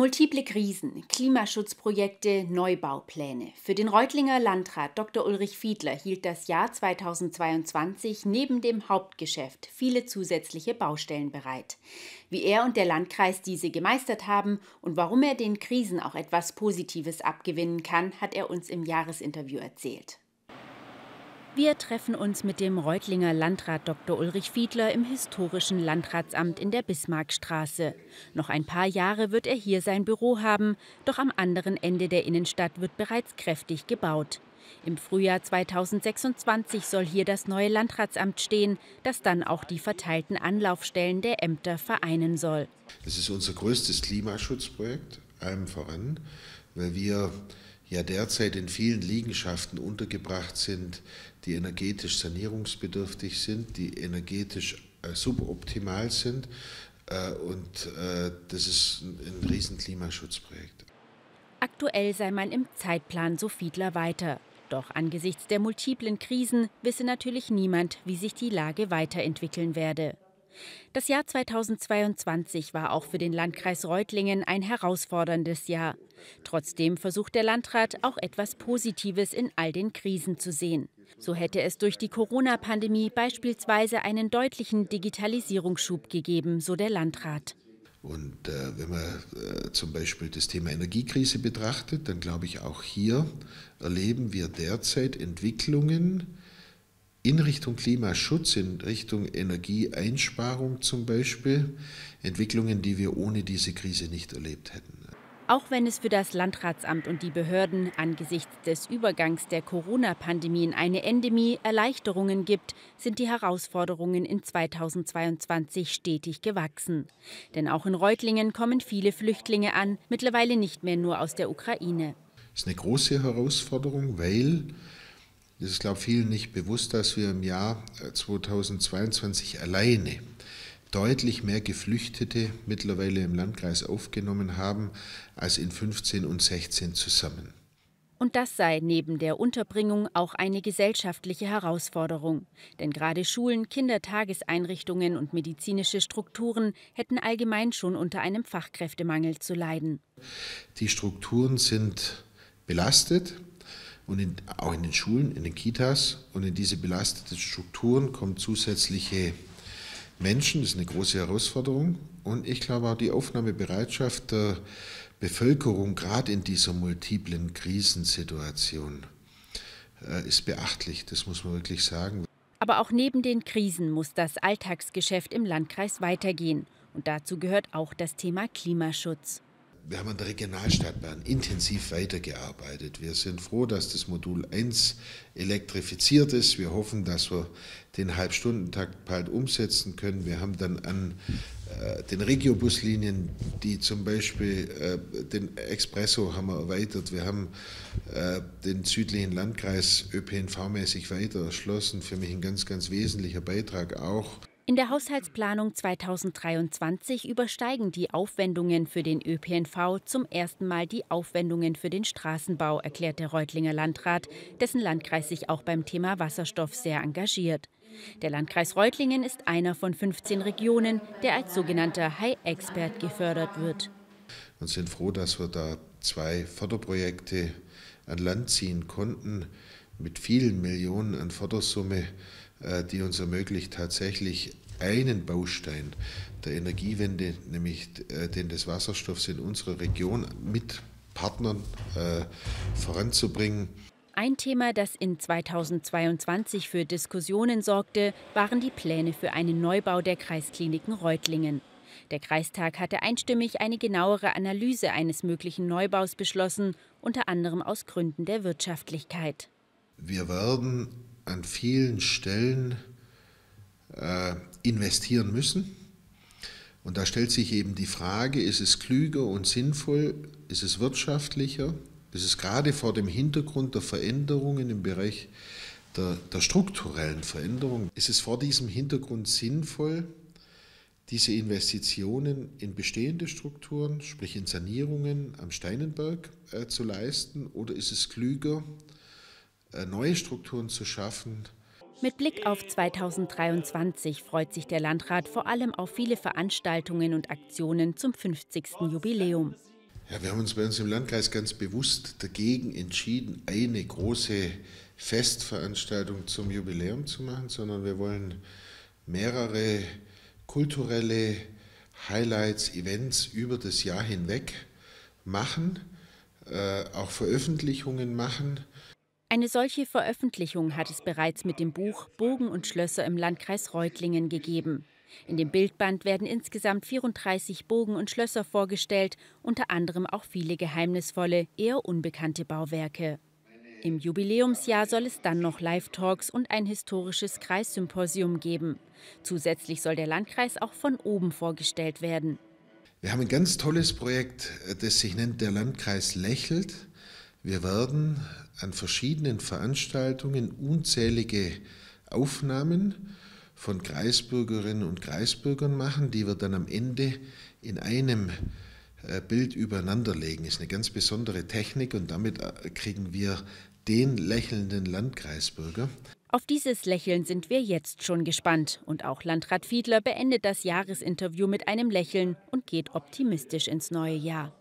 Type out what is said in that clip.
Multiple Krisen, Klimaschutzprojekte, Neubaupläne. Für den Reutlinger Landrat Dr. Ulrich Fiedler hielt das Jahr 2022 neben dem Hauptgeschäft viele zusätzliche Baustellen bereit. Wie er und der Landkreis diese gemeistert haben und warum er den Krisen auch etwas Positives abgewinnen kann, hat er uns im Jahresinterview erzählt. Wir treffen uns mit dem Reutlinger Landrat Dr. Ulrich Fiedler im historischen Landratsamt in der Bismarckstraße. Noch ein paar Jahre wird er hier sein Büro haben, doch am anderen Ende der Innenstadt wird bereits kräftig gebaut. Im Frühjahr 2026 soll hier das neue Landratsamt stehen, das dann auch die verteilten Anlaufstellen der Ämter vereinen soll. Das ist unser größtes Klimaschutzprojekt, allem voran, weil wir ja derzeit in vielen Liegenschaften untergebracht sind, die energetisch sanierungsbedürftig sind, die energetisch äh, suboptimal sind. Äh, und äh, das ist ein, ein riesen Klimaschutzprojekt. Aktuell sei man im Zeitplan so Fiedler weiter. Doch angesichts der multiplen Krisen wisse natürlich niemand, wie sich die Lage weiterentwickeln werde. Das Jahr 2022 war auch für den Landkreis Reutlingen ein herausforderndes Jahr. Trotzdem versucht der Landrat auch etwas Positives in all den Krisen zu sehen. So hätte es durch die Corona-Pandemie beispielsweise einen deutlichen Digitalisierungsschub gegeben, so der Landrat. Und äh, wenn man äh, zum Beispiel das Thema Energiekrise betrachtet, dann glaube ich, auch hier erleben wir derzeit Entwicklungen, in Richtung Klimaschutz, in Richtung Energieeinsparung zum Beispiel, Entwicklungen, die wir ohne diese Krise nicht erlebt hätten. Auch wenn es für das Landratsamt und die Behörden angesichts des Übergangs der Corona-Pandemie in eine Endemie Erleichterungen gibt, sind die Herausforderungen in 2022 stetig gewachsen. Denn auch in Reutlingen kommen viele Flüchtlinge an, mittlerweile nicht mehr nur aus der Ukraine. Das ist eine große Herausforderung, weil es ist, glaube ich, vielen nicht bewusst, dass wir im Jahr 2022 äh, alleine deutlich mehr Geflüchtete mittlerweile im Landkreis aufgenommen haben als in 15 und 16 zusammen. Und das sei neben der Unterbringung auch eine gesellschaftliche Herausforderung. Denn gerade Schulen, Kindertageseinrichtungen und medizinische Strukturen hätten allgemein schon unter einem Fachkräftemangel zu leiden. Die Strukturen sind belastet und in, auch in den Schulen, in den Kitas. Und in diese belasteten Strukturen kommen zusätzliche Menschen. Das ist eine große Herausforderung. Und ich glaube auch die Aufnahmebereitschaft der Bevölkerung, gerade in dieser multiplen Krisensituation, äh, ist beachtlich. Das muss man wirklich sagen. Aber auch neben den Krisen muss das Alltagsgeschäft im Landkreis weitergehen. Und dazu gehört auch das Thema Klimaschutz wir haben an der Regionalstadtbahn intensiv weitergearbeitet. Wir sind froh, dass das Modul 1 elektrifiziert ist. Wir hoffen, dass wir den Halbstundentakt bald umsetzen können. Wir haben dann an äh, den Regiobuslinien, die zum Beispiel äh, den Expresso haben wir erweitert. Wir haben äh, den südlichen Landkreis ÖPNV-mäßig weiter erschlossen. Für mich ein ganz, ganz wesentlicher Beitrag auch. In der Haushaltsplanung 2023 übersteigen die Aufwendungen für den ÖPNV zum ersten Mal die Aufwendungen für den Straßenbau, erklärt der Reutlinger Landrat, dessen Landkreis sich auch beim Thema Wasserstoff sehr engagiert. Der Landkreis Reutlingen ist einer von 15 Regionen, der als sogenannter High-Expert gefördert wird. Und sind froh, dass wir da zwei Förderprojekte an Land ziehen konnten mit vielen Millionen an Fördersumme, die uns ermöglicht, tatsächlich einen Baustein der Energiewende, nämlich äh, den des Wasserstoffs in unserer Region mit Partnern äh, voranzubringen. Ein Thema, das in 2022 für Diskussionen sorgte, waren die Pläne für einen Neubau der Kreiskliniken Reutlingen. Der Kreistag hatte einstimmig eine genauere Analyse eines möglichen Neubaus beschlossen, unter anderem aus Gründen der Wirtschaftlichkeit. Wir werden an vielen Stellen äh, investieren müssen. Und da stellt sich eben die Frage, ist es klüger und sinnvoll, ist es wirtschaftlicher, ist es gerade vor dem Hintergrund der Veränderungen im Bereich der, der strukturellen Veränderung, ist es vor diesem Hintergrund sinnvoll, diese Investitionen in bestehende Strukturen, sprich in Sanierungen am Steinenberg äh, zu leisten, oder ist es klüger, neue Strukturen zu schaffen, mit Blick auf 2023 freut sich der Landrat vor allem auf viele Veranstaltungen und Aktionen zum 50. Jubiläum. Ja, wir haben uns bei uns im Landkreis ganz bewusst dagegen entschieden, eine große Festveranstaltung zum Jubiläum zu machen, sondern wir wollen mehrere kulturelle Highlights, Events über das Jahr hinweg machen, äh, auch Veröffentlichungen machen. Eine solche Veröffentlichung hat es bereits mit dem Buch Burgen und Schlösser im Landkreis Reutlingen gegeben. In dem Bildband werden insgesamt 34 Burgen und Schlösser vorgestellt, unter anderem auch viele geheimnisvolle, eher unbekannte Bauwerke. Im Jubiläumsjahr soll es dann noch Live-Talks und ein historisches Kreissymposium geben. Zusätzlich soll der Landkreis auch von oben vorgestellt werden. Wir haben ein ganz tolles Projekt, das sich nennt Der Landkreis lächelt. Wir werden an verschiedenen Veranstaltungen unzählige Aufnahmen von Kreisbürgerinnen und Kreisbürgern machen, die wir dann am Ende in einem äh, Bild übereinanderlegen. Das ist eine ganz besondere Technik und damit äh, kriegen wir den lächelnden Landkreisbürger. Auf dieses Lächeln sind wir jetzt schon gespannt. Und auch Landrat Fiedler beendet das Jahresinterview mit einem Lächeln und geht optimistisch ins neue Jahr.